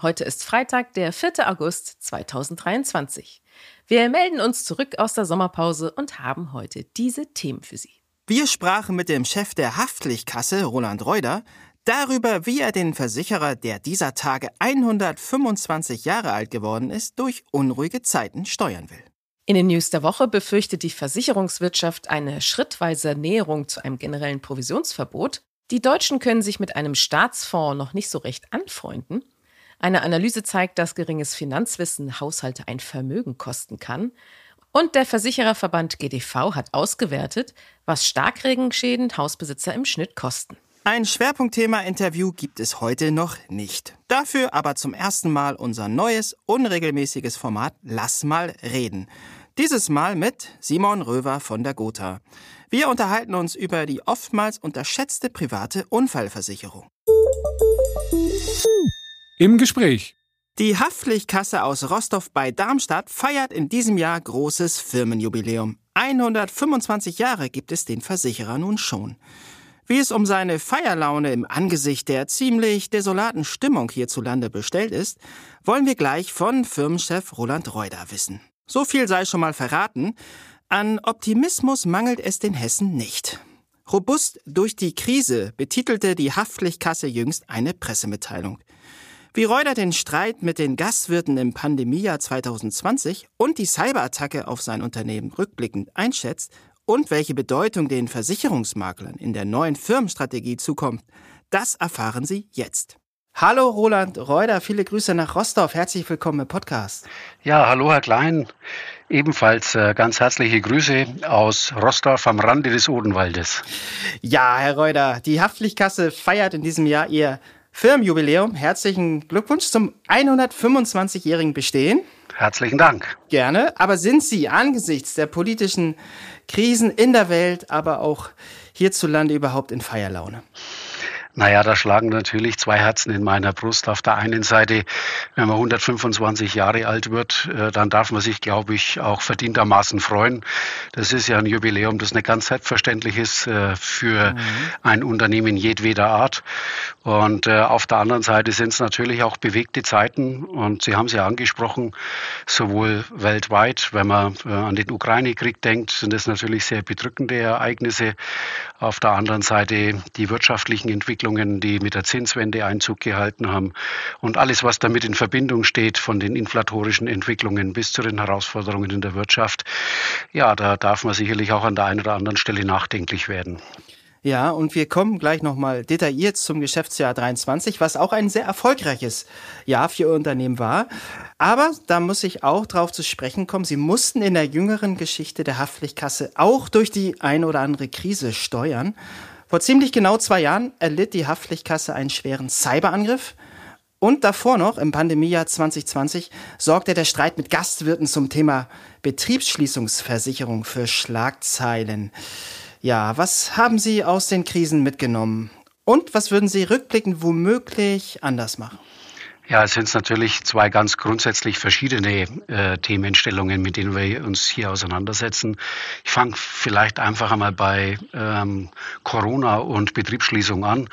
Heute ist Freitag, der 4. August 2023. Wir melden uns zurück aus der Sommerpause und haben heute diese Themen für Sie. Wir sprachen mit dem Chef der Haftlichkasse, Roland Reuter, darüber, wie er den Versicherer, der dieser Tage 125 Jahre alt geworden ist, durch unruhige Zeiten steuern will. In den News der Woche befürchtet die Versicherungswirtschaft eine schrittweise Näherung zu einem generellen Provisionsverbot. Die Deutschen können sich mit einem Staatsfonds noch nicht so recht anfreunden. Eine Analyse zeigt, dass geringes Finanzwissen Haushalte ein Vermögen kosten kann. Und der Versichererverband GDV hat ausgewertet, was Starkregenschäden Hausbesitzer im Schnitt kosten. Ein Schwerpunktthema-Interview gibt es heute noch nicht. Dafür aber zum ersten Mal unser neues, unregelmäßiges Format Lass mal reden. Dieses Mal mit Simon Röver von der Gotha. Wir unterhalten uns über die oftmals unterschätzte private Unfallversicherung. Im Gespräch. Die Haftpflichtkasse aus Rostov bei Darmstadt feiert in diesem Jahr großes Firmenjubiläum. 125 Jahre gibt es den Versicherer nun schon. Wie es um seine Feierlaune im Angesicht der ziemlich desolaten Stimmung hierzulande bestellt ist, wollen wir gleich von Firmenchef Roland Reuter wissen. So viel sei schon mal verraten. An Optimismus mangelt es den Hessen nicht. Robust durch die Krise betitelte die Haftpflichtkasse jüngst eine Pressemitteilung. Wie Reuter den Streit mit den Gastwirten im Pandemiejahr 2020 und die Cyberattacke auf sein Unternehmen rückblickend einschätzt und welche Bedeutung den Versicherungsmaklern in der neuen Firmenstrategie zukommt, das erfahren Sie jetzt. Hallo Roland Reuter, viele Grüße nach Rostov. Herzlich willkommen im Podcast. Ja, hallo Herr Klein. Ebenfalls äh, ganz herzliche Grüße aus Rostov am Rande des Odenwaldes. Ja, Herr Reuter, die Haftpflichtkasse feiert in diesem Jahr ihr Firmenjubiläum. Herzlichen Glückwunsch zum 125-jährigen Bestehen. Herzlichen Dank. Gerne. Aber sind Sie angesichts der politischen Krisen in der Welt, aber auch hierzulande überhaupt in Feierlaune? Naja, da schlagen natürlich zwei Herzen in meiner Brust. Auf der einen Seite, wenn man 125 Jahre alt wird, äh, dann darf man sich, glaube ich, auch verdientermaßen freuen. Das ist ja ein Jubiläum, das nicht ganz selbstverständlich ist äh, für mhm. ein Unternehmen jedweder Art. Und äh, auf der anderen Seite sind es natürlich auch bewegte Zeiten. Und Sie haben es ja angesprochen, sowohl weltweit, wenn man an den Ukraine-Krieg denkt, sind es natürlich sehr bedrückende Ereignisse. Auf der anderen Seite die wirtschaftlichen Entwicklungen die mit der Zinswende Einzug gehalten haben und alles, was damit in Verbindung steht, von den inflatorischen Entwicklungen bis zu den Herausforderungen in der Wirtschaft, ja, da darf man sicherlich auch an der einen oder anderen Stelle nachdenklich werden. Ja, und wir kommen gleich nochmal detailliert zum Geschäftsjahr 23, was auch ein sehr erfolgreiches Jahr für Ihr Unternehmen war. Aber da muss ich auch drauf zu sprechen kommen. Sie mussten in der jüngeren Geschichte der Haftpflichtkasse auch durch die ein oder andere Krise steuern. Vor ziemlich genau zwei Jahren erlitt die Haftpflichtkasse einen schweren Cyberangriff. Und davor noch, im Pandemiejahr 2020, sorgte der Streit mit Gastwirten zum Thema Betriebsschließungsversicherung für Schlagzeilen. Ja, was haben Sie aus den Krisen mitgenommen? Und was würden Sie rückblickend womöglich anders machen? Ja, es sind natürlich zwei ganz grundsätzlich verschiedene äh, Themenstellungen, mit denen wir uns hier auseinandersetzen. Ich fange vielleicht einfach einmal bei ähm, Corona und Betriebsschließung an.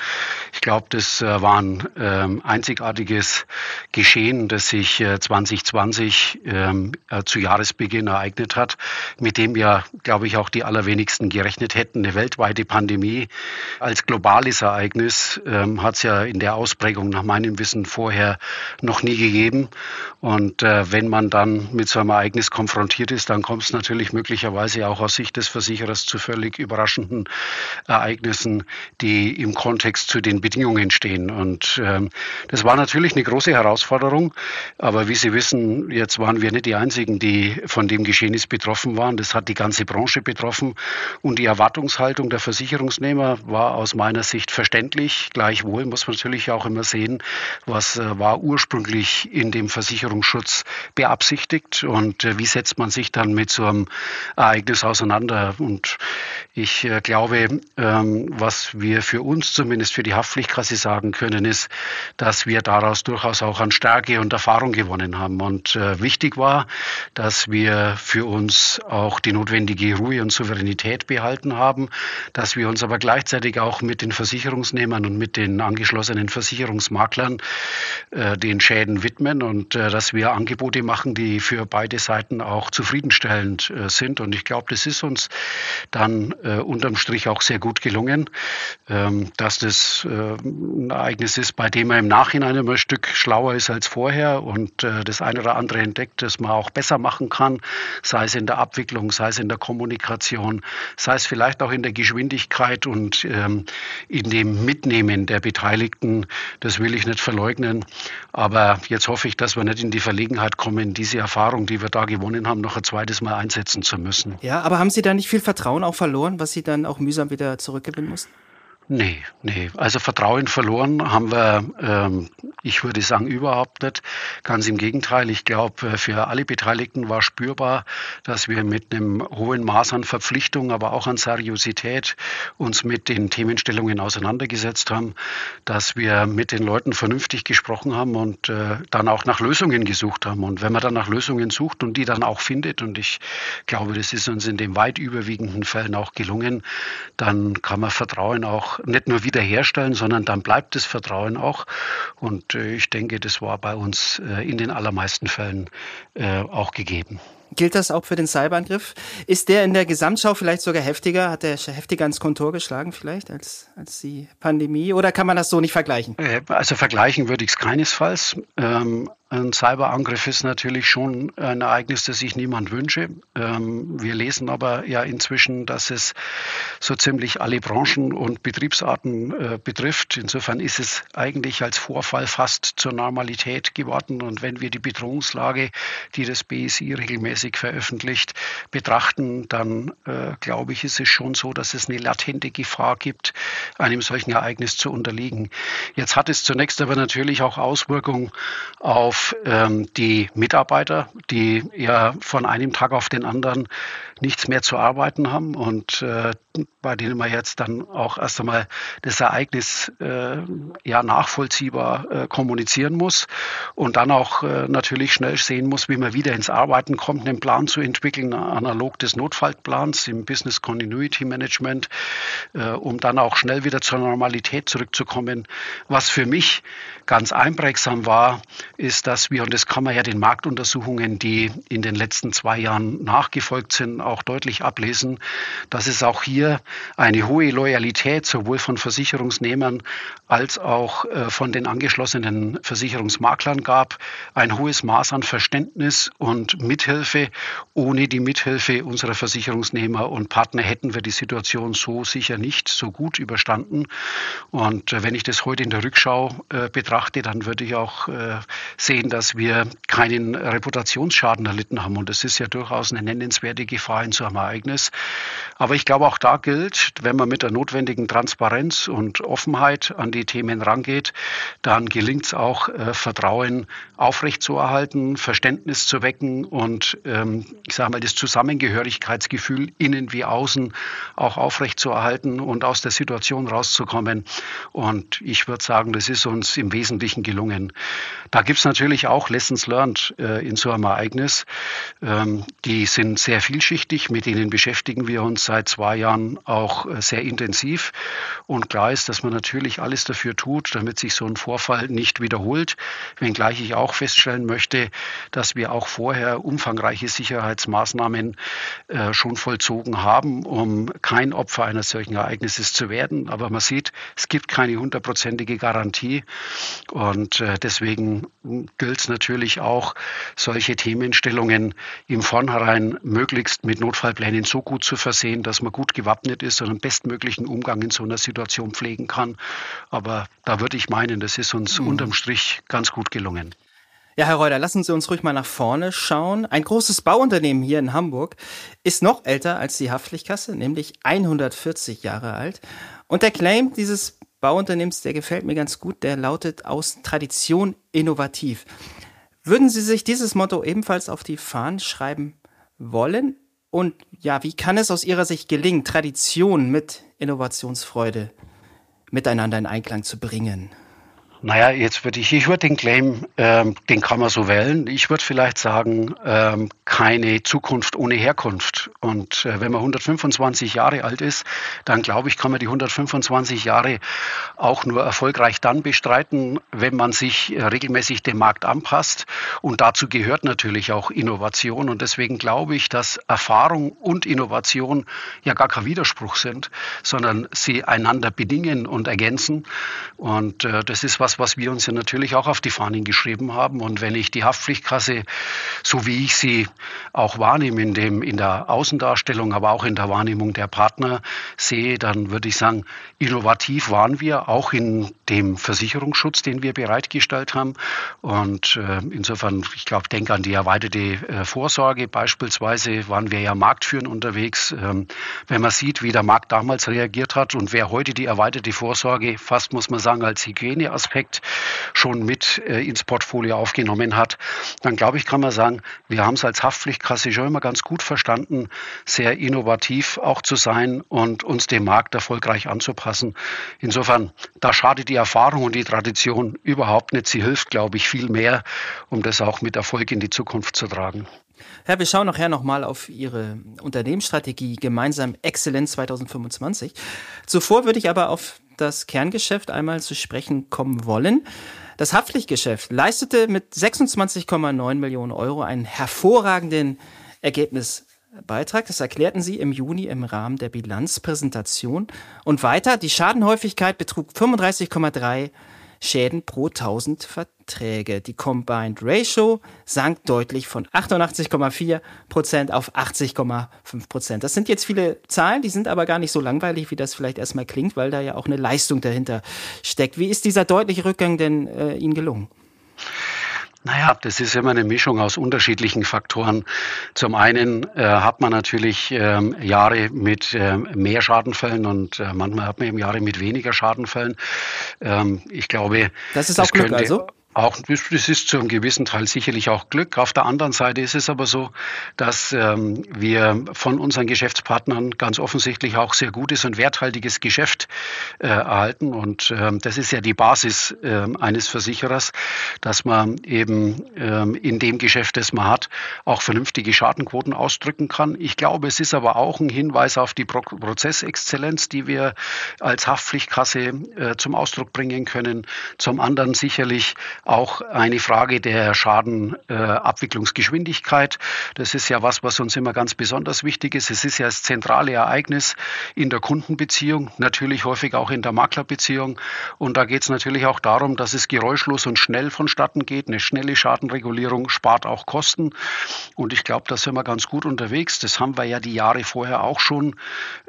Ich glaube, das äh, war ein ähm, einzigartiges Geschehen, das sich äh, 2020 ähm, äh, zu Jahresbeginn ereignet hat, mit dem ja, glaube ich, auch die allerwenigsten gerechnet hätten. Eine weltweite Pandemie als globales Ereignis ähm, hat es ja in der Ausprägung nach meinem Wissen vorher noch nie gegeben. Und äh, wenn man dann mit so einem Ereignis konfrontiert ist, dann kommt es natürlich möglicherweise auch aus Sicht des Versicherers zu völlig überraschenden Ereignissen, die im Kontext zu den Bedingungen stehen. Und ähm, das war natürlich eine große Herausforderung. Aber wie Sie wissen, jetzt waren wir nicht die Einzigen, die von dem Geschehnis betroffen waren. Das hat die ganze Branche betroffen. Und die Erwartungshaltung der Versicherungsnehmer war aus meiner Sicht verständlich. Gleichwohl muss man natürlich auch immer sehen, was äh, war ursprünglich in dem Versicherungsschutz beabsichtigt und äh, wie setzt man sich dann mit so einem Ereignis auseinander? Und ich äh, glaube, ähm, was wir für uns zumindest für die Haftpflichtkasse sagen können, ist, dass wir daraus durchaus auch an Stärke und Erfahrung gewonnen haben. Und äh, wichtig war, dass wir für uns auch die notwendige Ruhe und Souveränität behalten haben, dass wir uns aber gleichzeitig auch mit den Versicherungsnehmern und mit den angeschlossenen Versicherungsmaklern äh, den Schäden widmen und äh, dass wir Angebote machen, die für beide Seiten auch zufriedenstellend äh, sind. Und ich glaube, das ist uns dann äh, unterm Strich auch sehr gut gelungen, ähm, dass das äh, ein Ereignis ist, bei dem man im Nachhinein immer ein Stück schlauer ist als vorher und das eine oder andere entdeckt, das man auch besser machen kann, sei es in der Abwicklung, sei es in der Kommunikation, sei es vielleicht auch in der Geschwindigkeit und ähm, in dem Mitnehmen der Beteiligten. Das will ich nicht verleugnen. Aber jetzt hoffe ich, dass wir nicht in die Verlegenheit kommen, diese Erfahrung, die wir da gewonnen haben, noch ein zweites Mal einsetzen zu müssen. Ja, aber haben Sie da nicht viel Vertrauen auch verloren, was Sie dann auch mühsam wieder zurückgewinnen mussten? Nee, nee. Also Vertrauen verloren haben wir, ähm, ich würde sagen, überhaupt nicht. Ganz im Gegenteil. Ich glaube, äh, für alle Beteiligten war spürbar, dass wir mit einem hohen Maß an Verpflichtung, aber auch an Seriosität uns mit den Themenstellungen auseinandergesetzt haben, dass wir mit den Leuten vernünftig gesprochen haben und äh, dann auch nach Lösungen gesucht haben. Und wenn man dann nach Lösungen sucht und die dann auch findet, und ich glaube, das ist uns in den weit überwiegenden Fällen auch gelungen, dann kann man Vertrauen auch nicht nur wiederherstellen, sondern dann bleibt das Vertrauen auch. Und äh, ich denke, das war bei uns äh, in den allermeisten Fällen äh, auch gegeben. Gilt das auch für den Cyberangriff? Ist der in der Gesamtschau vielleicht sogar heftiger? Hat der heftiger ins Kontor geschlagen vielleicht als, als die Pandemie? Oder kann man das so nicht vergleichen? Also vergleichen würde ich es keinesfalls. Ähm, ein Cyberangriff ist natürlich schon ein Ereignis, das sich niemand wünsche. Ähm, wir lesen aber ja inzwischen, dass es so ziemlich alle Branchen und Betriebsarten äh, betrifft. Insofern ist es eigentlich als Vorfall fast zur Normalität geworden. Und wenn wir die Bedrohungslage, die das BSI regelmäßig veröffentlicht, betrachten, dann äh, glaube ich, ist es schon so, dass es eine latente Gefahr gibt, einem solchen Ereignis zu unterliegen. Jetzt hat es zunächst aber natürlich auch Auswirkungen auf ähm, die Mitarbeiter, die ja von einem Tag auf den anderen nichts mehr zu arbeiten haben und äh, bei denen man jetzt dann auch erst einmal das Ereignis äh, ja nachvollziehbar äh, kommunizieren muss und dann auch äh, natürlich schnell sehen muss, wie man wieder ins Arbeiten kommt, einen Plan zu entwickeln, analog des Notfallplans im Business Continuity Management, äh, um dann auch schnell wieder zur Normalität zurückzukommen. Was für mich ganz einprägsam war, ist, dass wir, und das kann man ja den Marktuntersuchungen, die in den letzten zwei Jahren nachgefolgt sind, auch deutlich ablesen, dass es auch hier eine hohe Loyalität sowohl von Versicherungsnehmern als auch äh, von den angeschlossenen Versicherungsmaklern gab, ein hohes Maß an Verständnis und Mithilfe. Ohne die Mithilfe unserer Versicherungsnehmer und Partner hätten wir die Situation so sicher nicht so gut überstanden. Und äh, wenn ich das heute in der Rückschau äh, betrachte, dann würde ich auch sehen, dass wir keinen Reputationsschaden erlitten haben. Und das ist ja durchaus eine nennenswerte Gefahr in so einem Ereignis. Aber ich glaube, auch da gilt, wenn man mit der notwendigen Transparenz und Offenheit an die Themen rangeht, dann gelingt es auch, äh, Vertrauen aufrechtzuerhalten, Verständnis zu wecken und ähm, ich sage mal, das Zusammengehörigkeitsgefühl innen wie außen auch aufrechtzuerhalten und aus der Situation rauszukommen. Und ich würde sagen, das ist uns im Wesentlichen gelungen. Da gibt es natürlich auch Lessons learned äh, in so einem Ereignis. Ähm, die sind sehr vielschichtig, mit denen beschäftigen wir uns seit zwei Jahren auch äh, sehr intensiv. Und klar ist, dass man natürlich alles dafür tut, damit sich so ein Vorfall nicht wiederholt. Wenngleich ich auch feststellen möchte, dass wir auch vorher umfangreiche Sicherheitsmaßnahmen äh, schon vollzogen haben, um kein Opfer eines solchen Ereignisses zu werden. Aber man sieht, es gibt keine hundertprozentige Garantie. Und äh, deswegen gilt es natürlich auch, solche Themenstellungen im Vornherein möglichst mit Notfallplänen so gut zu versehen, dass man gut gewappnet ist und einen bestmöglichen Umgang in so einer Situation pflegen kann. Aber da würde ich meinen, das ist uns mhm. unterm Strich ganz gut gelungen. Ja, Herr Reuter, lassen Sie uns ruhig mal nach vorne schauen. Ein großes Bauunternehmen hier in Hamburg ist noch älter als die Haftpflichtkasse, nämlich 140 Jahre alt. Und der Claim dieses Bauunternehmens, der gefällt mir ganz gut, der lautet aus Tradition innovativ. Würden Sie sich dieses Motto ebenfalls auf die Fahnen schreiben wollen? Und ja, wie kann es aus Ihrer Sicht gelingen, Tradition mit Innovationsfreude miteinander in Einklang zu bringen? Naja, jetzt würde ich, ich würde den Claim, ähm, den kann man so wählen. Ich würde vielleicht sagen, ähm, keine Zukunft ohne Herkunft. Und äh, wenn man 125 Jahre alt ist, dann glaube ich, kann man die 125 Jahre auch nur erfolgreich dann bestreiten, wenn man sich äh, regelmäßig dem Markt anpasst. Und dazu gehört natürlich auch Innovation. Und deswegen glaube ich, dass Erfahrung und Innovation ja gar kein Widerspruch sind, sondern sie einander bedingen und ergänzen. Und äh, das ist was, was wir uns ja natürlich auch auf die Fahnen geschrieben haben. Und wenn ich die Haftpflichtkasse, so wie ich sie auch wahrnehme in, dem, in der Außendarstellung, aber auch in der Wahrnehmung der Partner sehe, dann würde ich sagen, innovativ waren wir auch in dem Versicherungsschutz, den wir bereitgestellt haben. Und äh, insofern, ich glaube, denke an die erweiterte äh, Vorsorge. Beispielsweise waren wir ja marktführend unterwegs. Ähm, wenn man sieht, wie der Markt damals reagiert hat und wer heute die erweiterte Vorsorge fast, muss man sagen, als Hygieneaspekt Projekt schon mit äh, ins Portfolio aufgenommen hat, dann glaube ich, kann man sagen, wir haben es als Haftpflichtkasse schon immer ganz gut verstanden, sehr innovativ auch zu sein und uns dem Markt erfolgreich anzupassen. Insofern, da schadet die Erfahrung und die Tradition überhaupt nicht. Sie hilft, glaube ich, viel mehr, um das auch mit Erfolg in die Zukunft zu tragen. Herr, wir schauen nachher nochmal auf Ihre Unternehmensstrategie gemeinsam Exzellenz 2025. Zuvor würde ich aber auf das Kerngeschäft einmal zu sprechen kommen wollen. Das Haftpflichtgeschäft leistete mit 26,9 Millionen Euro einen hervorragenden Ergebnisbeitrag. Das erklärten sie im Juni im Rahmen der Bilanzpräsentation. Und weiter, die Schadenhäufigkeit betrug 35,3 Schäden pro 1000 Verträge. Die Combined Ratio sank deutlich von 88,4 Prozent auf 80,5 Prozent. Das sind jetzt viele Zahlen, die sind aber gar nicht so langweilig, wie das vielleicht erstmal klingt, weil da ja auch eine Leistung dahinter steckt. Wie ist dieser deutliche Rückgang denn äh, Ihnen gelungen? Naja, das ist immer eine Mischung aus unterschiedlichen Faktoren. Zum einen äh, hat man natürlich ähm, Jahre mit äh, mehr Schadenfällen und äh, manchmal hat man eben Jahre mit weniger Schadenfällen. Ähm, ich glaube, das ist auch Glück, könnte, also? Auch das ist zu einem gewissen Teil sicherlich auch Glück. Auf der anderen Seite ist es aber so, dass ähm, wir von unseren Geschäftspartnern ganz offensichtlich auch sehr gutes und werthaltiges Geschäft äh, erhalten. Und ähm, das ist ja die Basis äh, eines Versicherers, dass man eben ähm, in dem Geschäft, das man hat, auch vernünftige Schadenquoten ausdrücken kann. Ich glaube, es ist aber auch ein Hinweis auf die Pro Prozessexzellenz, die wir als Haftpflichtkasse äh, zum Ausdruck bringen können. Zum anderen sicherlich auch eine Frage der Schadenabwicklungsgeschwindigkeit. das ist ja was, was uns immer ganz besonders wichtig ist. Es ist ja das zentrale Ereignis in der Kundenbeziehung, natürlich häufig auch in der Maklerbeziehung. Und da geht es natürlich auch darum, dass es geräuschlos und schnell vonstatten geht. Eine schnelle Schadenregulierung spart auch Kosten. Und ich glaube, da sind wir ganz gut unterwegs. Das haben wir ja die Jahre vorher auch schon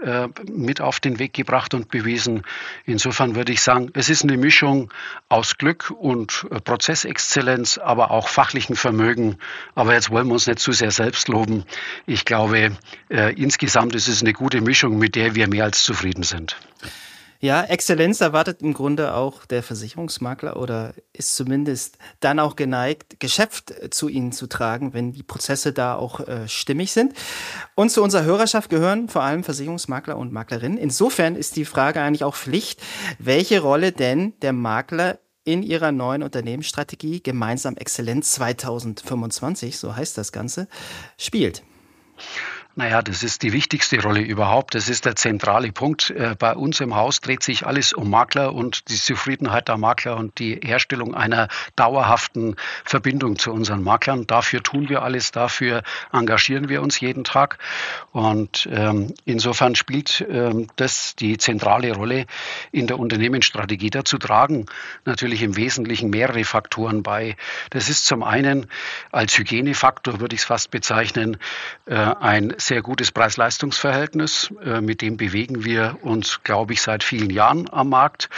äh, mit auf den Weg gebracht und bewiesen. Insofern würde ich sagen, es ist eine Mischung aus Glück und äh, Prozessexzellenz, aber auch fachlichen Vermögen. Aber jetzt wollen wir uns nicht zu sehr selbst loben. Ich glaube, äh, insgesamt ist es eine gute Mischung, mit der wir mehr als zufrieden sind. Ja, Exzellenz erwartet im Grunde auch der Versicherungsmakler oder ist zumindest dann auch geneigt, Geschäft zu Ihnen zu tragen, wenn die Prozesse da auch äh, stimmig sind. Und zu unserer Hörerschaft gehören vor allem Versicherungsmakler und Maklerinnen. Insofern ist die Frage eigentlich auch Pflicht, welche Rolle denn der Makler in ihrer neuen Unternehmensstrategie Gemeinsam Exzellenz 2025, so heißt das Ganze, spielt. Naja, das ist die wichtigste Rolle überhaupt. Das ist der zentrale Punkt. Äh, bei uns im Haus dreht sich alles um Makler und die Zufriedenheit der Makler und die Herstellung einer dauerhaften Verbindung zu unseren Maklern. Dafür tun wir alles, dafür engagieren wir uns jeden Tag. Und ähm, insofern spielt ähm, das die zentrale Rolle in der Unternehmensstrategie. Dazu tragen natürlich im Wesentlichen mehrere Faktoren bei. Das ist zum einen als Hygienefaktor, würde ich es fast bezeichnen, äh, ein sehr gutes Preis-Leistungs-Verhältnis. Äh, mit dem bewegen wir uns, glaube ich, seit vielen Jahren am Markt.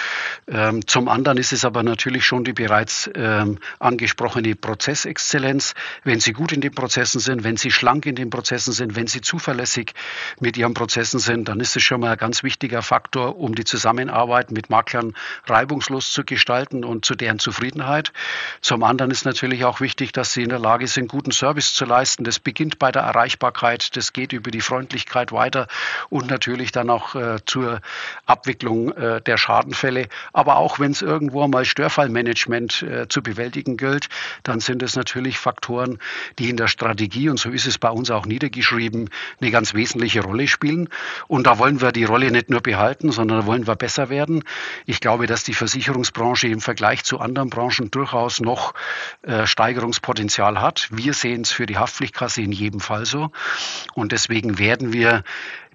Ähm, zum anderen ist es aber natürlich schon die bereits ähm, angesprochene Prozessexzellenz. Wenn Sie gut in den Prozessen sind, wenn Sie schlank in den Prozessen sind, wenn Sie zuverlässig mit Ihren Prozessen sind, dann ist es schon mal ein ganz wichtiger Faktor, um die Zusammenarbeit mit Maklern reibungslos zu gestalten und zu deren Zufriedenheit. Zum anderen ist natürlich auch wichtig, dass Sie in der Lage sind, guten Service zu leisten. Das beginnt bei der Erreichbarkeit, das geht über die Freundlichkeit weiter und natürlich dann auch äh, zur Abwicklung äh, der Schadenfälle. Aber auch wenn es irgendwo mal Störfallmanagement äh, zu bewältigen gilt, dann sind es natürlich Faktoren, die in der Strategie, und so ist es bei uns auch niedergeschrieben, eine ganz wesentliche Rolle spielen. Und da wollen wir die Rolle nicht nur behalten, sondern da wollen wir besser werden. Ich glaube, dass die Versicherungsbranche im Vergleich zu anderen Branchen durchaus noch äh, Steigerungspotenzial hat. Wir sehen es für die Haftpflichtkasse in jedem Fall so. Und deswegen werden wir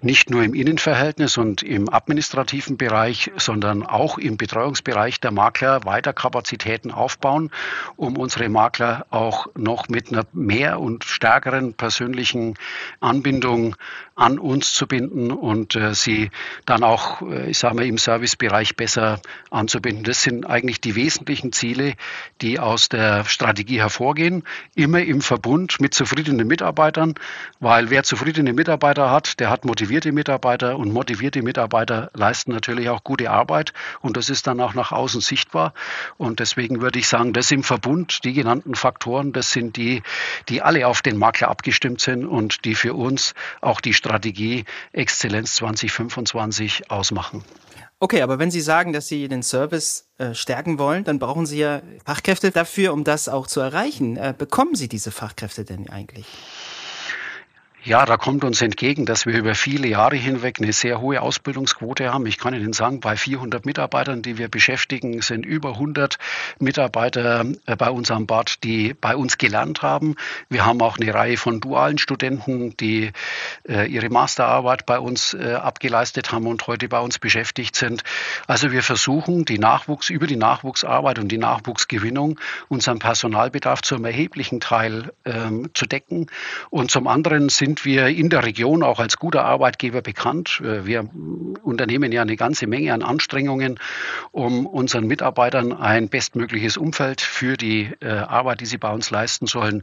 nicht nur im Innenverhältnis und im administrativen Bereich, sondern auch im Betreuungsbereich der Makler weiter Kapazitäten aufbauen, um unsere Makler auch noch mit einer mehr und stärkeren persönlichen Anbindung an uns zu binden und äh, sie dann auch, äh, ich sage mal, im Servicebereich besser anzubinden. Das sind eigentlich die wesentlichen Ziele, die aus der Strategie hervorgehen, immer im Verbund mit zufriedenen Mitarbeitern, weil wer zufriedene Mitarbeiter hat, der hat motiviert motivierte Mitarbeiter und motivierte Mitarbeiter leisten natürlich auch gute Arbeit und das ist dann auch nach außen sichtbar. Und deswegen würde ich sagen, das im Verbund, die genannten Faktoren, das sind die, die alle auf den Makler abgestimmt sind und die für uns auch die Strategie Exzellenz 2025 ausmachen. Okay, aber wenn Sie sagen, dass Sie den Service äh, stärken wollen, dann brauchen Sie ja Fachkräfte dafür, um das auch zu erreichen. Äh, bekommen Sie diese Fachkräfte denn eigentlich? Ja, da kommt uns entgegen, dass wir über viele Jahre hinweg eine sehr hohe Ausbildungsquote haben. Ich kann Ihnen sagen, bei 400 Mitarbeitern, die wir beschäftigen, sind über 100 Mitarbeiter äh, bei uns am Bord, die bei uns gelernt haben. Wir haben auch eine Reihe von dualen Studenten, die äh, ihre Masterarbeit bei uns äh, abgeleistet haben und heute bei uns beschäftigt sind. Also wir versuchen, die Nachwuchs, über die Nachwuchsarbeit und die Nachwuchsgewinnung unseren Personalbedarf zu einem erheblichen Teil ähm, zu decken. Und zum anderen sind sind wir in der Region auch als guter Arbeitgeber bekannt. Äh, wir unternehmen ja eine ganze Menge an Anstrengungen, um unseren Mitarbeitern ein bestmögliches Umfeld für die äh, Arbeit, die sie bei uns leisten sollen,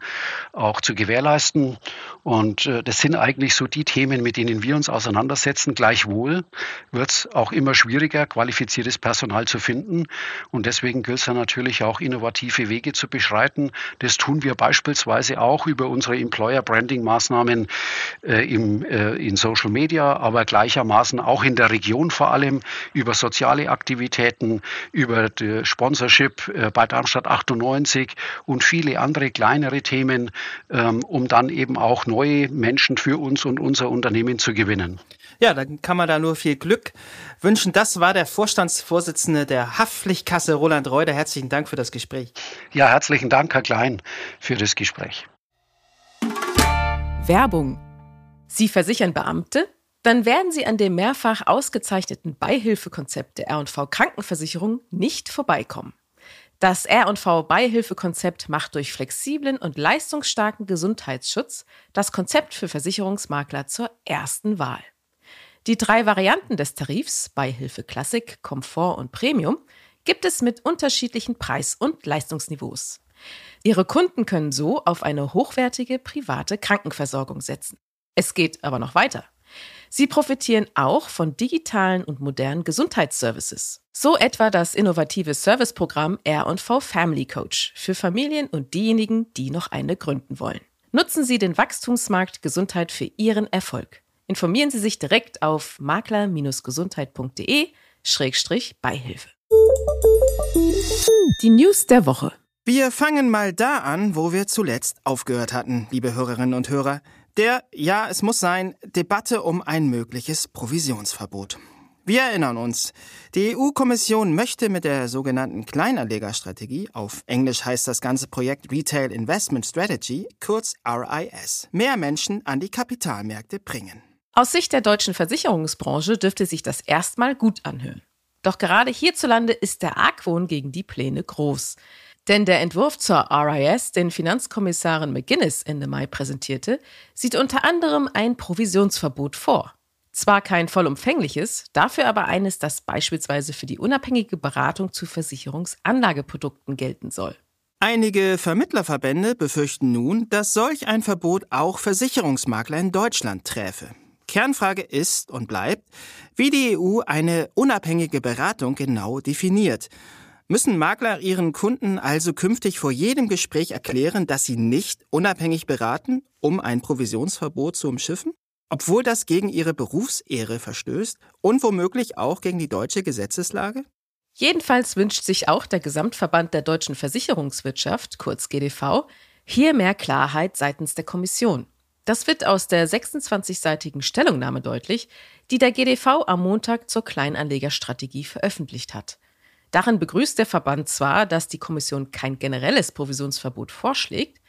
auch zu gewährleisten. Und äh, das sind eigentlich so die Themen, mit denen wir uns auseinandersetzen. Gleichwohl wird es auch immer schwieriger, qualifiziertes Personal zu finden. Und deswegen gilt es dann natürlich auch, innovative Wege zu beschreiten. Das tun wir beispielsweise auch über unsere Employer Branding Maßnahmen äh, im, äh, in Social Media, aber gleichermaßen auch in der Region vor allem über soziale Aktivitäten, über Sponsorship äh, bei Darmstadt 98 und viele andere kleinere Themen, ähm, um dann eben auch neue Menschen für uns und unser Unternehmen zu gewinnen. Ja, dann kann man da nur viel Glück wünschen. Das war der Vorstandsvorsitzende der Haftpflichtkasse, Roland Reuter. Herzlichen Dank für das Gespräch. Ja, herzlichen Dank, Herr Klein, für das Gespräch. Werbung. Sie versichern Beamte? Dann werden Sie an dem mehrfach ausgezeichneten Beihilfekonzept der R&V Krankenversicherung nicht vorbeikommen. Das R&V Beihilfekonzept macht durch flexiblen und leistungsstarken Gesundheitsschutz das Konzept für Versicherungsmakler zur ersten Wahl. Die drei Varianten des Tarifs Beihilfe Klassik, Komfort und Premium gibt es mit unterschiedlichen Preis- und Leistungsniveaus. Ihre Kunden können so auf eine hochwertige private Krankenversorgung setzen. Es geht aber noch weiter. Sie profitieren auch von digitalen und modernen Gesundheitsservices. So etwa das innovative Serviceprogramm R&V Family Coach für Familien und diejenigen, die noch eine gründen wollen. Nutzen Sie den Wachstumsmarkt Gesundheit für Ihren Erfolg. Informieren Sie sich direkt auf makler-gesundheit.de-beihilfe. Die News der Woche. Wir fangen mal da an, wo wir zuletzt aufgehört hatten, liebe Hörerinnen und Hörer. Der, ja, es muss sein, Debatte um ein mögliches Provisionsverbot. Wir erinnern uns, die EU-Kommission möchte mit der sogenannten Kleinanlegerstrategie, auf Englisch heißt das ganze Projekt Retail Investment Strategy, kurz RIS, mehr Menschen an die Kapitalmärkte bringen. Aus Sicht der deutschen Versicherungsbranche dürfte sich das erstmal gut anhören. Doch gerade hierzulande ist der Argwohn gegen die Pläne groß. Denn der Entwurf zur RIS, den Finanzkommissarin McGuinness Ende Mai präsentierte, sieht unter anderem ein Provisionsverbot vor. Zwar kein vollumfängliches, dafür aber eines, das beispielsweise für die unabhängige Beratung zu Versicherungsanlageprodukten gelten soll. Einige Vermittlerverbände befürchten nun, dass solch ein Verbot auch Versicherungsmakler in Deutschland träfe. Kernfrage ist und bleibt, wie die EU eine unabhängige Beratung genau definiert. Müssen Makler ihren Kunden also künftig vor jedem Gespräch erklären, dass sie nicht unabhängig beraten, um ein Provisionsverbot zu umschiffen? Obwohl das gegen ihre Berufsehre verstößt und womöglich auch gegen die deutsche Gesetzeslage? Jedenfalls wünscht sich auch der Gesamtverband der deutschen Versicherungswirtschaft, kurz GDV, hier mehr Klarheit seitens der Kommission. Das wird aus der 26-seitigen Stellungnahme deutlich, die der GDV am Montag zur Kleinanlegerstrategie veröffentlicht hat. Darin begrüßt der Verband zwar, dass die Kommission kein generelles Provisionsverbot vorschlägt,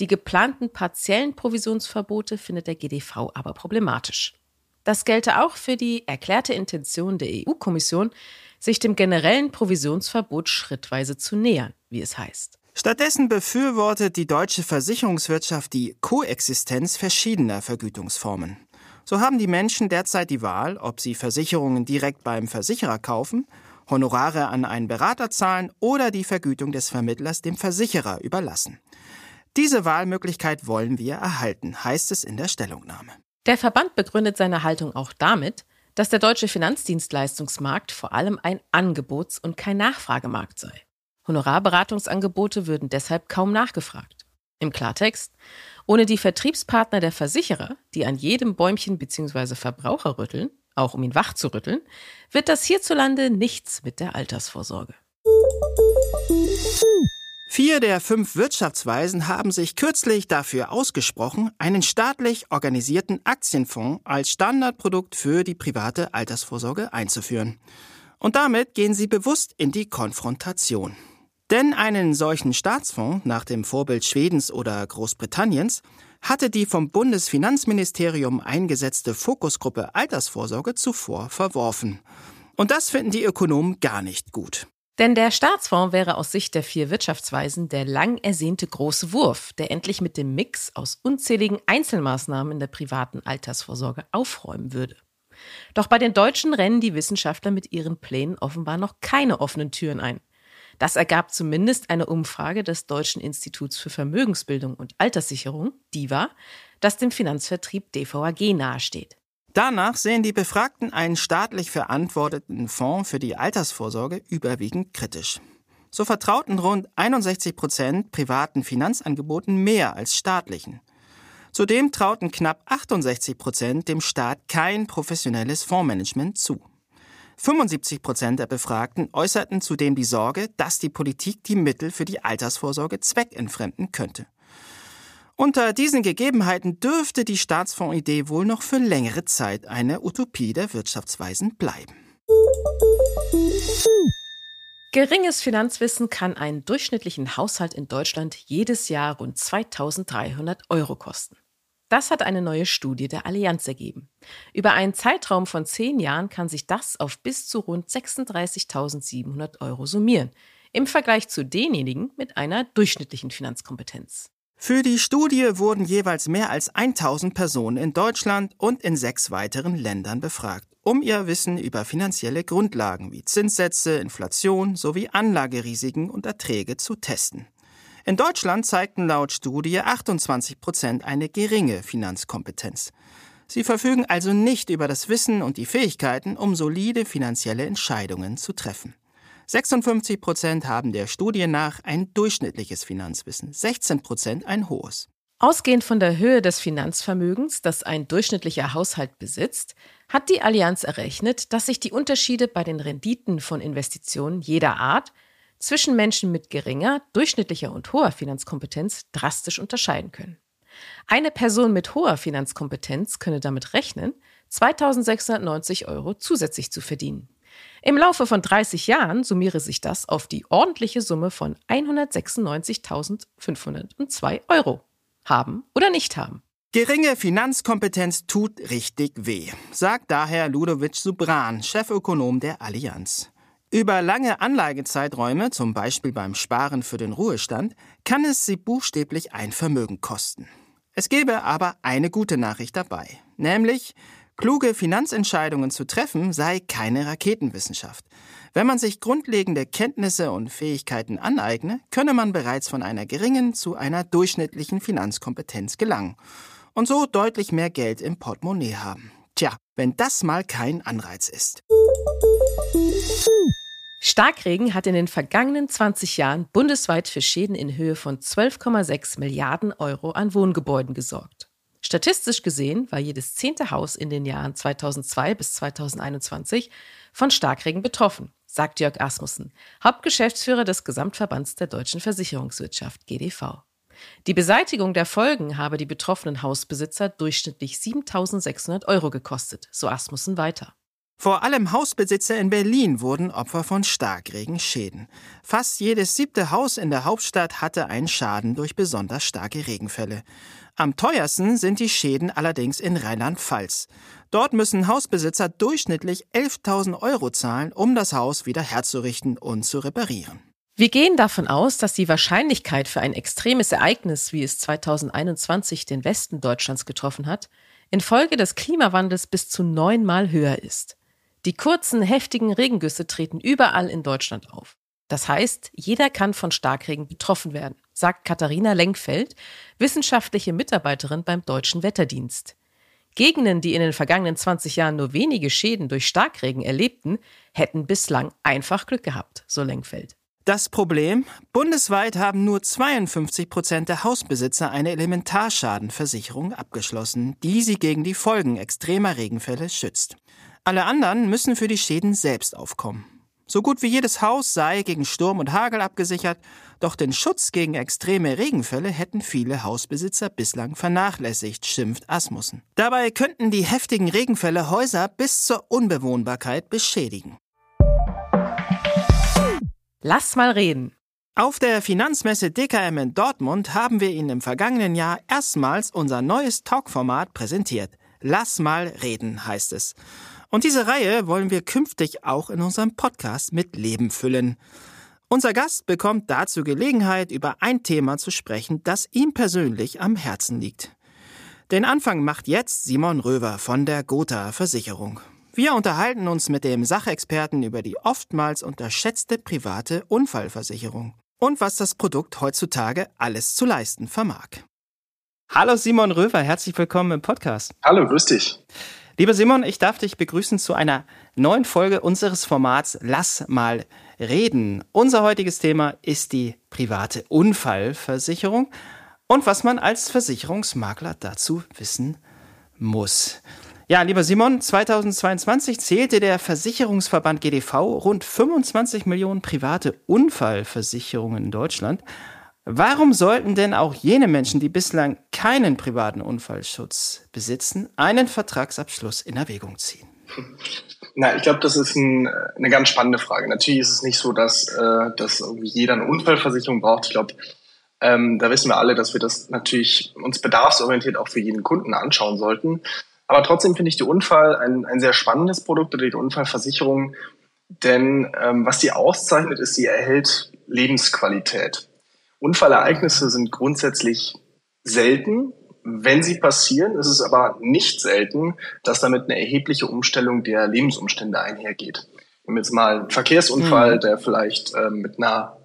die geplanten partiellen Provisionsverbote findet der GDV aber problematisch. Das gelte auch für die erklärte Intention der EU-Kommission, sich dem generellen Provisionsverbot schrittweise zu nähern, wie es heißt. Stattdessen befürwortet die deutsche Versicherungswirtschaft die Koexistenz verschiedener Vergütungsformen. So haben die Menschen derzeit die Wahl, ob sie Versicherungen direkt beim Versicherer kaufen, Honorare an einen Berater zahlen oder die Vergütung des Vermittlers dem Versicherer überlassen. Diese Wahlmöglichkeit wollen wir erhalten, heißt es in der Stellungnahme. Der Verband begründet seine Haltung auch damit, dass der deutsche Finanzdienstleistungsmarkt vor allem ein Angebots- und kein Nachfragemarkt sei. Honorarberatungsangebote würden deshalb kaum nachgefragt. Im Klartext, ohne die Vertriebspartner der Versicherer, die an jedem Bäumchen bzw. Verbraucher rütteln, auch um ihn wach zu rütteln, wird das hierzulande nichts mit der Altersvorsorge. Vier der fünf Wirtschaftsweisen haben sich kürzlich dafür ausgesprochen, einen staatlich organisierten Aktienfonds als Standardprodukt für die private Altersvorsorge einzuführen. Und damit gehen sie bewusst in die Konfrontation. Denn einen solchen Staatsfonds nach dem Vorbild Schwedens oder Großbritanniens hatte die vom Bundesfinanzministerium eingesetzte Fokusgruppe Altersvorsorge zuvor verworfen. Und das finden die Ökonomen gar nicht gut. Denn der Staatsfonds wäre aus Sicht der vier Wirtschaftsweisen der lang ersehnte große Wurf, der endlich mit dem Mix aus unzähligen Einzelmaßnahmen in der privaten Altersvorsorge aufräumen würde. Doch bei den Deutschen rennen die Wissenschaftler mit ihren Plänen offenbar noch keine offenen Türen ein. Das ergab zumindest eine Umfrage des Deutschen Instituts für Vermögensbildung und Alterssicherung, DIVA, das dem Finanzvertrieb DVAG nahesteht. Danach sehen die Befragten einen staatlich verantworteten Fonds für die Altersvorsorge überwiegend kritisch. So vertrauten rund 61 Prozent privaten Finanzangeboten mehr als staatlichen. Zudem trauten knapp 68 Prozent dem Staat kein professionelles Fondsmanagement zu. 75 Prozent der Befragten äußerten zudem die Sorge, dass die Politik die Mittel für die Altersvorsorge zweckentfremden könnte. Unter diesen Gegebenheiten dürfte die Staatsfondsidee wohl noch für längere Zeit eine Utopie der Wirtschaftsweisen bleiben. Geringes Finanzwissen kann einen durchschnittlichen Haushalt in Deutschland jedes Jahr rund 2300 Euro kosten. Das hat eine neue Studie der Allianz ergeben. Über einen Zeitraum von zehn Jahren kann sich das auf bis zu rund 36.700 Euro summieren, im Vergleich zu denjenigen mit einer durchschnittlichen Finanzkompetenz. Für die Studie wurden jeweils mehr als 1000 Personen in Deutschland und in sechs weiteren Ländern befragt, um ihr Wissen über finanzielle Grundlagen wie Zinssätze, Inflation sowie Anlagerisiken und Erträge zu testen. In Deutschland zeigten laut Studie 28 Prozent eine geringe Finanzkompetenz. Sie verfügen also nicht über das Wissen und die Fähigkeiten, um solide finanzielle Entscheidungen zu treffen. 56 Prozent haben der Studie nach ein durchschnittliches Finanzwissen, 16 Prozent ein hohes. Ausgehend von der Höhe des Finanzvermögens, das ein durchschnittlicher Haushalt besitzt, hat die Allianz errechnet, dass sich die Unterschiede bei den Renditen von Investitionen jeder Art zwischen Menschen mit geringer, durchschnittlicher und hoher Finanzkompetenz drastisch unterscheiden können. Eine Person mit hoher Finanzkompetenz könne damit rechnen, 2690 Euro zusätzlich zu verdienen. Im Laufe von 30 Jahren summiere sich das auf die ordentliche Summe von 196.502 Euro. Haben oder nicht haben. Geringe Finanzkompetenz tut richtig weh, sagt daher Ludovic Subran, Chefökonom der Allianz. Über lange Anlagezeiträume, zum Beispiel beim Sparen für den Ruhestand, kann es sie buchstäblich ein Vermögen kosten. Es gäbe aber eine gute Nachricht dabei, nämlich kluge Finanzentscheidungen zu treffen sei keine Raketenwissenschaft. Wenn man sich grundlegende Kenntnisse und Fähigkeiten aneigne, könne man bereits von einer geringen zu einer durchschnittlichen Finanzkompetenz gelangen und so deutlich mehr Geld im Portemonnaie haben. Tja, wenn das mal kein Anreiz ist. Starkregen hat in den vergangenen 20 Jahren bundesweit für Schäden in Höhe von 12,6 Milliarden Euro an Wohngebäuden gesorgt. Statistisch gesehen war jedes zehnte Haus in den Jahren 2002 bis 2021 von Starkregen betroffen, sagt Jörg Asmussen, Hauptgeschäftsführer des Gesamtverbands der deutschen Versicherungswirtschaft GDV. Die Beseitigung der Folgen habe die betroffenen Hausbesitzer durchschnittlich 7600 Euro gekostet, so Asmussen weiter. Vor allem Hausbesitzer in Berlin wurden Opfer von Starkregenschäden. Fast jedes siebte Haus in der Hauptstadt hatte einen Schaden durch besonders starke Regenfälle. Am teuersten sind die Schäden allerdings in Rheinland-Pfalz. Dort müssen Hausbesitzer durchschnittlich 11.000 Euro zahlen, um das Haus wieder herzurichten und zu reparieren. Wir gehen davon aus, dass die Wahrscheinlichkeit für ein extremes Ereignis, wie es 2021 den Westen Deutschlands getroffen hat, infolge des Klimawandels bis zu neunmal höher ist. Die kurzen, heftigen Regengüsse treten überall in Deutschland auf. Das heißt, jeder kann von Starkregen betroffen werden, sagt Katharina Lenkfeld, wissenschaftliche Mitarbeiterin beim Deutschen Wetterdienst. Gegenden, die in den vergangenen 20 Jahren nur wenige Schäden durch Starkregen erlebten, hätten bislang einfach Glück gehabt, so Lenkfeld. Das Problem? Bundesweit haben nur 52 Prozent der Hausbesitzer eine Elementarschadenversicherung abgeschlossen, die sie gegen die Folgen extremer Regenfälle schützt. Alle anderen müssen für die Schäden selbst aufkommen. So gut wie jedes Haus sei gegen Sturm und Hagel abgesichert, doch den Schutz gegen extreme Regenfälle hätten viele Hausbesitzer bislang vernachlässigt, schimpft Asmussen. Dabei könnten die heftigen Regenfälle Häuser bis zur Unbewohnbarkeit beschädigen. Lass mal reden. Auf der Finanzmesse DKM in Dortmund haben wir Ihnen im vergangenen Jahr erstmals unser neues Talkformat präsentiert. Lass mal reden heißt es. Und diese Reihe wollen wir künftig auch in unserem Podcast mit Leben füllen. Unser Gast bekommt dazu Gelegenheit, über ein Thema zu sprechen, das ihm persönlich am Herzen liegt. Den Anfang macht jetzt Simon Röver von der Gotha Versicherung. Wir unterhalten uns mit dem Sachexperten über die oftmals unterschätzte private Unfallversicherung und was das Produkt heutzutage alles zu leisten vermag. Hallo Simon Röver, herzlich willkommen im Podcast. Hallo, grüß dich. Lieber Simon, ich darf dich begrüßen zu einer neuen Folge unseres Formats Lass mal reden. Unser heutiges Thema ist die private Unfallversicherung und was man als Versicherungsmakler dazu wissen muss. Ja, lieber Simon, 2022 zählte der Versicherungsverband GDV rund 25 Millionen private Unfallversicherungen in Deutschland. Warum sollten denn auch jene Menschen, die bislang keinen privaten Unfallschutz besitzen, einen Vertragsabschluss in Erwägung ziehen? Na, ich glaube, das ist ein, eine ganz spannende Frage. Natürlich ist es nicht so, dass, äh, dass irgendwie jeder eine Unfallversicherung braucht. Ich glaube, ähm, da wissen wir alle, dass wir das natürlich uns bedarfsorientiert auch für jeden Kunden anschauen sollten. Aber trotzdem finde ich die Unfall ein, ein sehr spannendes Produkt oder die Unfallversicherung, denn ähm, was sie auszeichnet, ist, sie erhält Lebensqualität. Unfallereignisse sind grundsätzlich selten. Wenn sie passieren, ist es aber nicht selten, dass damit eine erhebliche Umstellung der Lebensumstände einhergeht. Wir jetzt mal einen Verkehrsunfall, mhm. der vielleicht äh, mit einer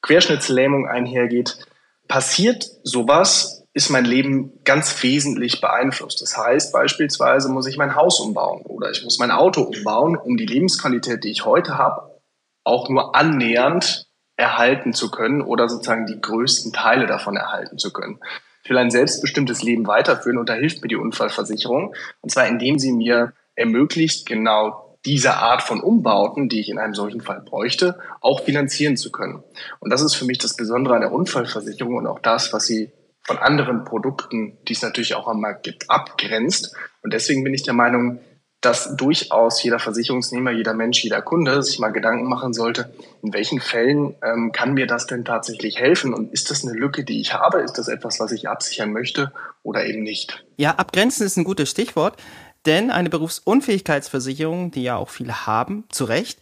Querschnittslähmung einhergeht. Passiert sowas, ist mein Leben ganz wesentlich beeinflusst. Das heißt, beispielsweise muss ich mein Haus umbauen oder ich muss mein Auto umbauen, um die Lebensqualität, die ich heute habe, auch nur annähernd erhalten zu können oder sozusagen die größten Teile davon erhalten zu können. Ich will ein selbstbestimmtes Leben weiterführen und da hilft mir die Unfallversicherung. Und zwar indem sie mir ermöglicht, genau diese Art von Umbauten, die ich in einem solchen Fall bräuchte, auch finanzieren zu können. Und das ist für mich das Besondere an der Unfallversicherung und auch das, was sie von anderen Produkten, die es natürlich auch am Markt gibt, abgrenzt. Und deswegen bin ich der Meinung, dass durchaus jeder Versicherungsnehmer, jeder Mensch, jeder Kunde sich mal Gedanken machen sollte, in welchen Fällen ähm, kann mir das denn tatsächlich helfen und ist das eine Lücke, die ich habe, ist das etwas, was ich absichern möchte oder eben nicht? Ja, abgrenzen ist ein gutes Stichwort, denn eine Berufsunfähigkeitsversicherung, die ja auch viele haben, zu Recht,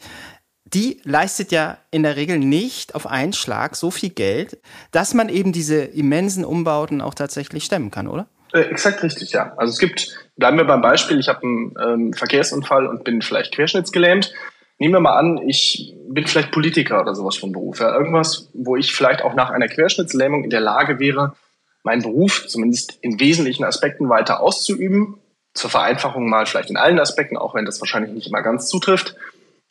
die leistet ja in der Regel nicht auf einen Schlag so viel Geld, dass man eben diese immensen Umbauten auch tatsächlich stemmen kann, oder? Äh, exakt richtig, ja. Also es gibt, bleiben wir beim Beispiel, ich habe einen ähm, Verkehrsunfall und bin vielleicht querschnittsgelähmt. Nehmen wir mal an, ich bin vielleicht Politiker oder sowas von Beruf. Ja. Irgendwas, wo ich vielleicht auch nach einer Querschnittslähmung in der Lage wäre, meinen Beruf zumindest in wesentlichen Aspekten weiter auszuüben. Zur Vereinfachung mal vielleicht in allen Aspekten, auch wenn das wahrscheinlich nicht immer ganz zutrifft.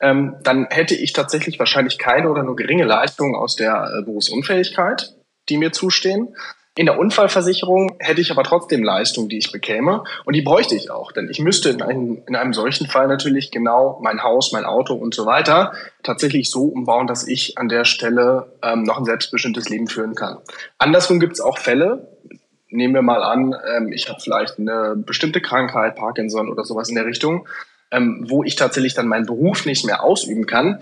Ähm, dann hätte ich tatsächlich wahrscheinlich keine oder nur geringe Leistungen aus der äh, Berufsunfähigkeit, die mir zustehen. In der Unfallversicherung hätte ich aber trotzdem Leistungen, die ich bekäme. Und die bräuchte ich auch, denn ich müsste in einem, in einem solchen Fall natürlich genau mein Haus, mein Auto und so weiter tatsächlich so umbauen, dass ich an der Stelle ähm, noch ein selbstbestimmtes Leben führen kann. Andersrum gibt es auch Fälle, nehmen wir mal an, ähm, ich habe vielleicht eine bestimmte Krankheit, Parkinson oder sowas in der Richtung, ähm, wo ich tatsächlich dann meinen Beruf nicht mehr ausüben kann,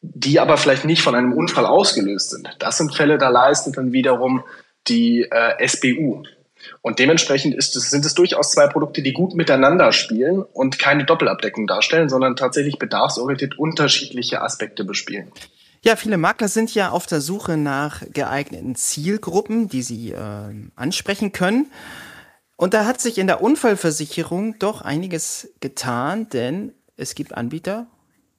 die aber vielleicht nicht von einem Unfall ausgelöst sind. Das sind Fälle, da leistet dann wiederum die äh, SBU. Und dementsprechend es, sind es durchaus zwei Produkte, die gut miteinander spielen und keine Doppelabdeckung darstellen, sondern tatsächlich bedarfsorientiert unterschiedliche Aspekte bespielen. Ja, viele Makler sind ja auf der Suche nach geeigneten Zielgruppen, die sie äh, ansprechen können. Und da hat sich in der Unfallversicherung doch einiges getan, denn es gibt Anbieter,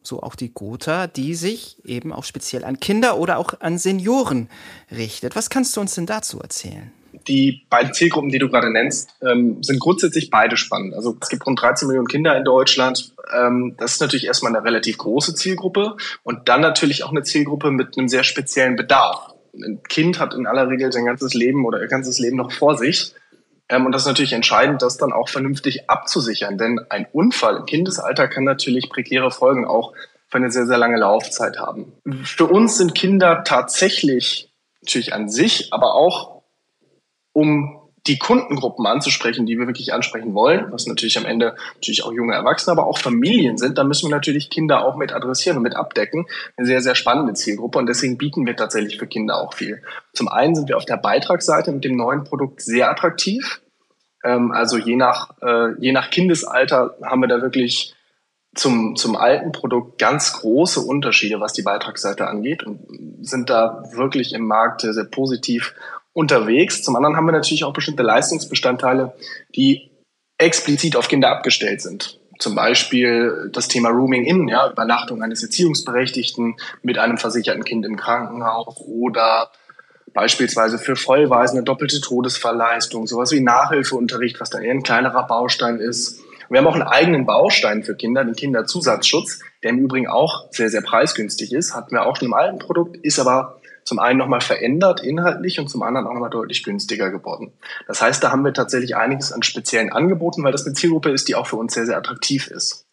so auch die Gotha, die sich eben auch speziell an Kinder oder auch an Senioren richtet. Was kannst du uns denn dazu erzählen? Die beiden Zielgruppen, die du gerade nennst, ähm, sind grundsätzlich beide spannend. Also es gibt rund 13 Millionen Kinder in Deutschland. Ähm, das ist natürlich erstmal eine relativ große Zielgruppe und dann natürlich auch eine Zielgruppe mit einem sehr speziellen Bedarf. Ein Kind hat in aller Regel sein ganzes Leben oder ihr ganzes Leben noch vor sich. Ähm, und das ist natürlich entscheidend, das dann auch vernünftig abzusichern. Denn ein Unfall im Kindesalter kann natürlich prekäre Folgen auch für eine sehr, sehr lange Laufzeit haben. Für uns sind Kinder tatsächlich natürlich an sich, aber auch um die Kundengruppen anzusprechen, die wir wirklich ansprechen wollen, was natürlich am Ende natürlich auch junge Erwachsene, aber auch Familien sind, da müssen wir natürlich Kinder auch mit adressieren und mit abdecken. Eine sehr, sehr spannende Zielgruppe und deswegen bieten wir tatsächlich für Kinder auch viel. Zum einen sind wir auf der Beitragsseite mit dem neuen Produkt sehr attraktiv. Ähm, also je nach, äh, je nach Kindesalter haben wir da wirklich zum, zum alten Produkt ganz große Unterschiede, was die Beitragsseite angeht und sind da wirklich im Markt sehr, sehr positiv unterwegs. Zum anderen haben wir natürlich auch bestimmte Leistungsbestandteile, die explizit auf Kinder abgestellt sind. Zum Beispiel das Thema Rooming in, ja, Übernachtung eines Erziehungsberechtigten mit einem versicherten Kind im Krankenhaus oder beispielsweise für Vollweisen eine doppelte Todesverleistung, sowas wie Nachhilfeunterricht, was dann eher ein kleinerer Baustein ist. Wir haben auch einen eigenen Baustein für Kinder, den Kinderzusatzschutz, der im Übrigen auch sehr, sehr preisgünstig ist. Hatten wir auch schon im alten Produkt, ist aber zum einen nochmal verändert inhaltlich und zum anderen auch nochmal deutlich günstiger geworden. Das heißt, da haben wir tatsächlich einiges an speziellen Angeboten, weil das eine Zielgruppe ist, die auch für uns sehr, sehr attraktiv ist.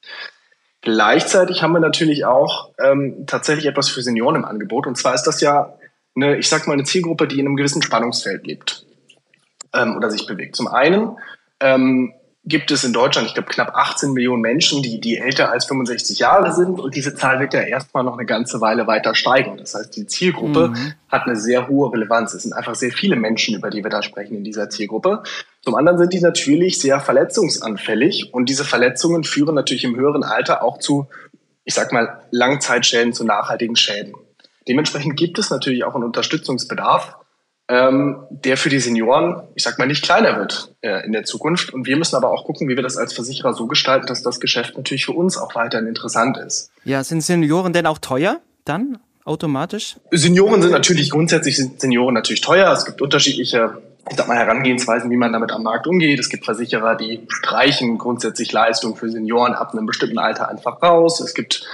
Gleichzeitig haben wir natürlich auch ähm, tatsächlich etwas für Senioren im Angebot. Und zwar ist das ja eine, ich sag mal, eine Zielgruppe, die in einem gewissen Spannungsfeld lebt ähm, oder sich bewegt. Zum einen ähm, gibt es in Deutschland, ich glaube, knapp 18 Millionen Menschen, die, die älter als 65 Jahre sind. Und diese Zahl wird ja erstmal noch eine ganze Weile weiter steigen. Das heißt, die Zielgruppe mhm. hat eine sehr hohe Relevanz. Es sind einfach sehr viele Menschen, über die wir da sprechen in dieser Zielgruppe. Zum anderen sind die natürlich sehr verletzungsanfällig. Und diese Verletzungen führen natürlich im höheren Alter auch zu, ich sag mal, Langzeitschäden, zu nachhaltigen Schäden. Dementsprechend gibt es natürlich auch einen Unterstützungsbedarf ähm, der für die Senioren, ich sag mal, nicht kleiner wird äh, in der Zukunft. Und wir müssen aber auch gucken, wie wir das als Versicherer so gestalten, dass das Geschäft natürlich für uns auch weiterhin interessant ist. Ja, sind Senioren denn auch teuer dann automatisch? Senioren sind natürlich grundsätzlich sind Senioren natürlich teuer. Es gibt unterschiedliche ich sag mal, Herangehensweisen, wie man damit am Markt umgeht. Es gibt Versicherer, die streichen grundsätzlich Leistungen für Senioren ab einem bestimmten Alter einfach raus. Es gibt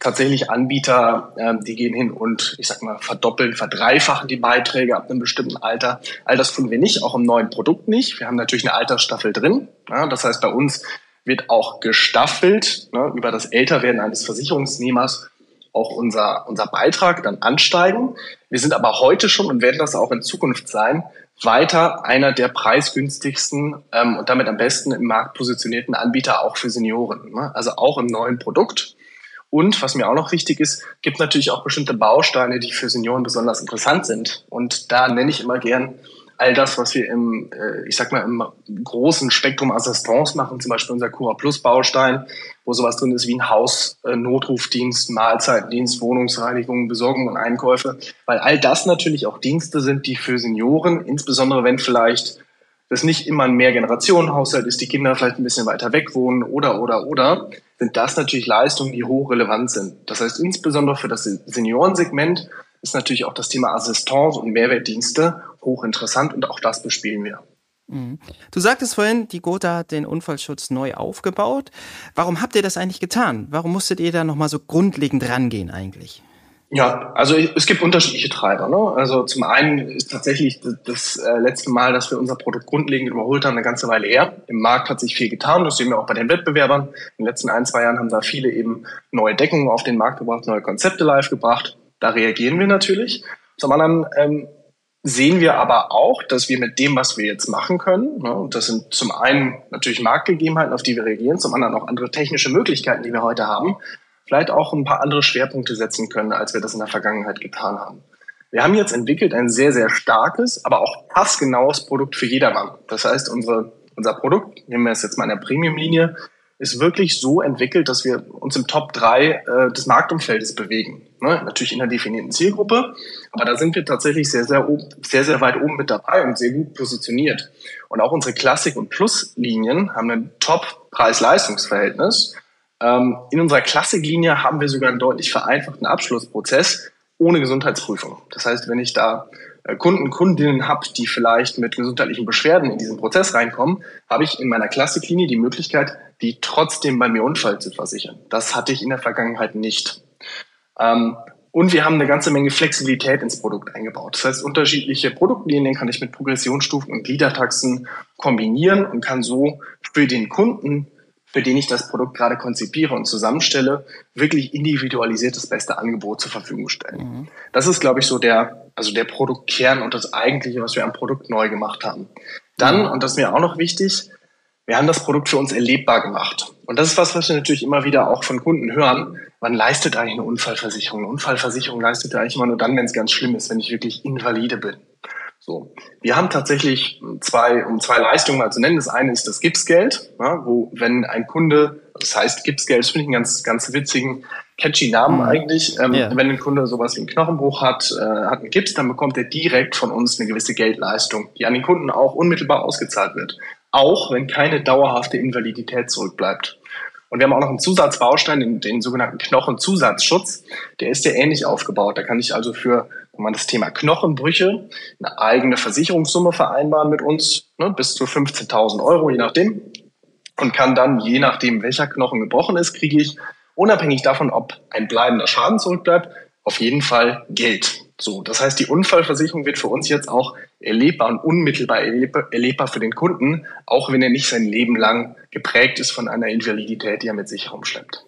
tatsächlich Anbieter, äh, die gehen hin und ich sag mal verdoppeln, verdreifachen die Beiträge ab einem bestimmten Alter. All das tun wir nicht, auch im neuen Produkt nicht. Wir haben natürlich eine Altersstaffel drin. Das heißt, bei uns wird auch gestaffelt ne, über das Älterwerden eines Versicherungsnehmers auch unser, unser Beitrag dann ansteigen. Wir sind aber heute schon und werden das auch in Zukunft sein, weiter einer der preisgünstigsten ähm, und damit am besten im Markt positionierten Anbieter auch für Senioren. Ne? Also auch im neuen Produkt. Und was mir auch noch wichtig ist, gibt natürlich auch bestimmte Bausteine, die für Senioren besonders interessant sind. Und da nenne ich immer gern all das, was wir im, äh, ich sag mal, im großen Spektrum Assistance machen, zum Beispiel unser Cura Plus Baustein, wo sowas drin ist wie ein Haus, äh, Notrufdienst, Mahlzeitdienst, Wohnungsreinigung, Besorgung und Einkäufe, weil all das natürlich auch Dienste sind, die für Senioren, insbesondere wenn vielleicht das nicht immer ein Mehrgenerationenhaushalt ist, die Kinder vielleicht ein bisschen weiter weg wohnen oder, oder, oder, sind das natürlich Leistungen, die hochrelevant sind. Das heißt, insbesondere für das Seniorensegment ist natürlich auch das Thema Assistance und Mehrwertdienste hochinteressant und auch das bespielen wir. Mhm. Du sagtest vorhin, die Gotha hat den Unfallschutz neu aufgebaut. Warum habt ihr das eigentlich getan? Warum musstet ihr da nochmal so grundlegend rangehen eigentlich? Ja, also es gibt unterschiedliche Treiber. Ne? Also zum einen ist tatsächlich das, das äh, letzte Mal, dass wir unser Produkt grundlegend überholt haben, eine ganze Weile her. Im Markt hat sich viel getan, das sehen wir auch bei den Wettbewerbern. In den letzten ein, zwei Jahren haben da viele eben neue Deckungen auf den Markt gebracht, neue Konzepte live gebracht. Da reagieren wir natürlich. Zum anderen ähm, sehen wir aber auch, dass wir mit dem, was wir jetzt machen können, ne, und das sind zum einen natürlich Marktgegebenheiten, auf die wir reagieren, zum anderen auch andere technische Möglichkeiten, die wir heute haben, vielleicht auch ein paar andere Schwerpunkte setzen können, als wir das in der Vergangenheit getan haben. Wir haben jetzt entwickelt ein sehr, sehr starkes, aber auch passgenaues Produkt für jedermann. Das heißt, unsere, unser Produkt, nehmen wir es jetzt mal in der Premium-Linie, ist wirklich so entwickelt, dass wir uns im Top 3 äh, des Marktumfeldes bewegen. Ne? Natürlich in einer definierten Zielgruppe, aber da sind wir tatsächlich sehr, sehr, sehr, sehr weit oben mit dabei und sehr gut positioniert. Und auch unsere Classic- und Plus-Linien haben ein Top-Preis-Leistungsverhältnis. Ähm, in unserer Klassiklinie haben wir sogar einen deutlich vereinfachten Abschlussprozess ohne Gesundheitsprüfung. Das heißt, wenn ich da äh, Kunden, Kundinnen habe, die vielleicht mit gesundheitlichen Beschwerden in diesen Prozess reinkommen, habe ich in meiner Klassiklinie die Möglichkeit, die trotzdem bei mir Unfall zu versichern. Das hatte ich in der Vergangenheit nicht. Ähm, und wir haben eine ganze Menge Flexibilität ins Produkt eingebaut. Das heißt, unterschiedliche Produktlinien kann ich mit Progressionsstufen und Gliedertaxen kombinieren und kann so für den Kunden für den ich das Produkt gerade konzipiere und zusammenstelle, wirklich individualisiert das beste Angebot zur Verfügung stellen. Mhm. Das ist, glaube ich, so der, also der Produktkern und das Eigentliche, was wir am Produkt neu gemacht haben. Dann, mhm. und das ist mir auch noch wichtig, wir haben das Produkt für uns erlebbar gemacht. Und das ist was, was wir natürlich immer wieder auch von Kunden hören. Man leistet eigentlich eine Unfallversicherung. Eine Unfallversicherung leistet eigentlich immer nur dann, wenn es ganz schlimm ist, wenn ich wirklich invalide bin. So, wir haben tatsächlich zwei, um zwei Leistungen mal zu nennen. Das eine ist das Gipsgeld, ja, wo wenn ein Kunde, das heißt Gipsgeld, das finde ich einen ganz, ganz witzigen, catchy Namen mhm. eigentlich. Ähm, yeah. Wenn ein Kunde sowas wie einen Knochenbruch hat, äh, hat einen Gips, dann bekommt er direkt von uns eine gewisse Geldleistung, die an den Kunden auch unmittelbar ausgezahlt wird. Auch wenn keine dauerhafte Invalidität zurückbleibt. Und wir haben auch noch einen Zusatzbaustein, den, den sogenannten Knochenzusatzschutz. Der ist sehr ähnlich aufgebaut. Da kann ich also für wenn man das Thema Knochenbrüche eine eigene Versicherungssumme vereinbaren mit uns, ne, bis zu 15.000 Euro, je nachdem. Und kann dann, je nachdem, welcher Knochen gebrochen ist, kriege ich, unabhängig davon, ob ein bleibender Schaden zurückbleibt, auf jeden Fall Geld. So, das heißt, die Unfallversicherung wird für uns jetzt auch erlebbar und unmittelbar erlebbar für den Kunden, auch wenn er nicht sein Leben lang geprägt ist von einer Invalidität, die er mit sich herumschleppt.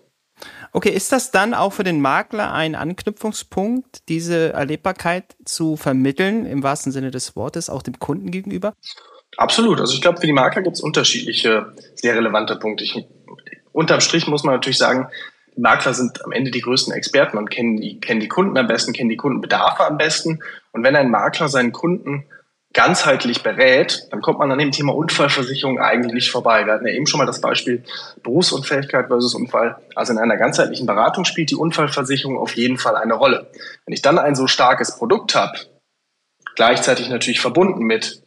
Okay, ist das dann auch für den Makler ein Anknüpfungspunkt, diese Erlebbarkeit zu vermitteln, im wahrsten Sinne des Wortes, auch dem Kunden gegenüber? Absolut. Also ich glaube, für die Makler gibt es unterschiedliche, sehr relevante Punkte. Ich, unterm Strich muss man natürlich sagen, Makler sind am Ende die größten Experten und kennen die, kennen die Kunden am besten, kennen die Kundenbedarfe am besten. Und wenn ein Makler seinen Kunden ganzheitlich berät, dann kommt man an dem Thema Unfallversicherung eigentlich vorbei. Wir hatten ja eben schon mal das Beispiel Berufsunfähigkeit versus Unfall. Also in einer ganzheitlichen Beratung spielt die Unfallversicherung auf jeden Fall eine Rolle. Wenn ich dann ein so starkes Produkt habe, gleichzeitig natürlich verbunden mit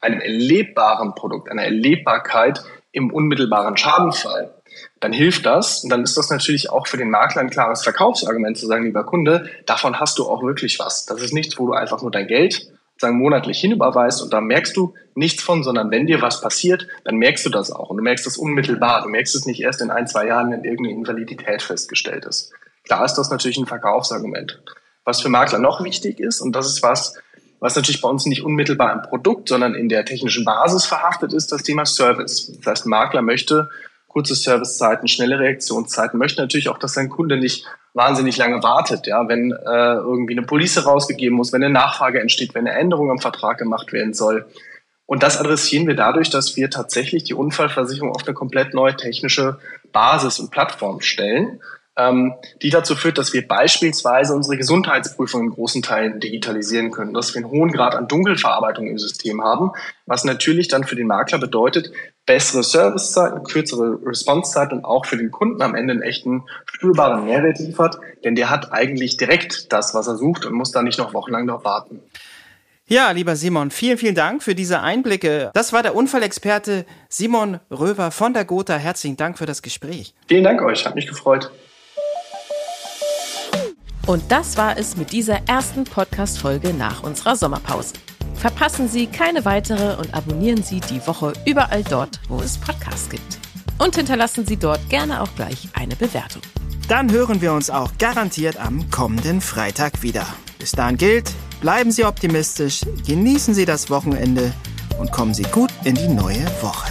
einem erlebbaren Produkt, einer Erlebbarkeit im unmittelbaren Schadenfall, dann hilft das. Und dann ist das natürlich auch für den Makler ein klares Verkaufsargument zu sagen, lieber Kunde, davon hast du auch wirklich was. Das ist nichts, wo du einfach nur dein Geld sagen, monatlich hinüberweist und da merkst du nichts von, sondern wenn dir was passiert, dann merkst du das auch und du merkst es unmittelbar. Du merkst es nicht erst in ein, zwei Jahren, wenn irgendeine Invalidität festgestellt ist. Klar ist das natürlich ein Verkaufsargument. Was für Makler noch wichtig ist, und das ist was, was natürlich bei uns nicht unmittelbar im Produkt, sondern in der technischen Basis verhaftet ist, das Thema Service. Das heißt, Makler möchte kurze Servicezeiten, schnelle Reaktionszeiten, möchte natürlich auch, dass sein Kunde nicht wahnsinnig lange wartet, ja, wenn äh, irgendwie eine Police rausgegeben muss, wenn eine Nachfrage entsteht, wenn eine Änderung am Vertrag gemacht werden soll. Und das adressieren wir dadurch, dass wir tatsächlich die Unfallversicherung auf eine komplett neue technische Basis und Plattform stellen, ähm, die dazu führt, dass wir beispielsweise unsere Gesundheitsprüfung in großen Teilen digitalisieren können, dass wir einen hohen Grad an Dunkelverarbeitung im System haben, was natürlich dann für den Makler bedeutet, bessere Servicezeiten, kürzere Responsezeit und auch für den Kunden am Ende einen echten spürbaren Mehrwert liefert, denn der hat eigentlich direkt das, was er sucht und muss da nicht noch wochenlang darauf warten. Ja, lieber Simon, vielen, vielen Dank für diese Einblicke. Das war der Unfallexperte Simon Röver von der Gotha. Herzlichen Dank für das Gespräch. Vielen Dank euch, hat mich gefreut. Und das war es mit dieser ersten Podcast-Folge nach unserer Sommerpause. Verpassen Sie keine weitere und abonnieren Sie die Woche überall dort, wo es Podcasts gibt. Und hinterlassen Sie dort gerne auch gleich eine Bewertung. Dann hören wir uns auch garantiert am kommenden Freitag wieder. Bis dahin gilt, bleiben Sie optimistisch, genießen Sie das Wochenende und kommen Sie gut in die neue Woche.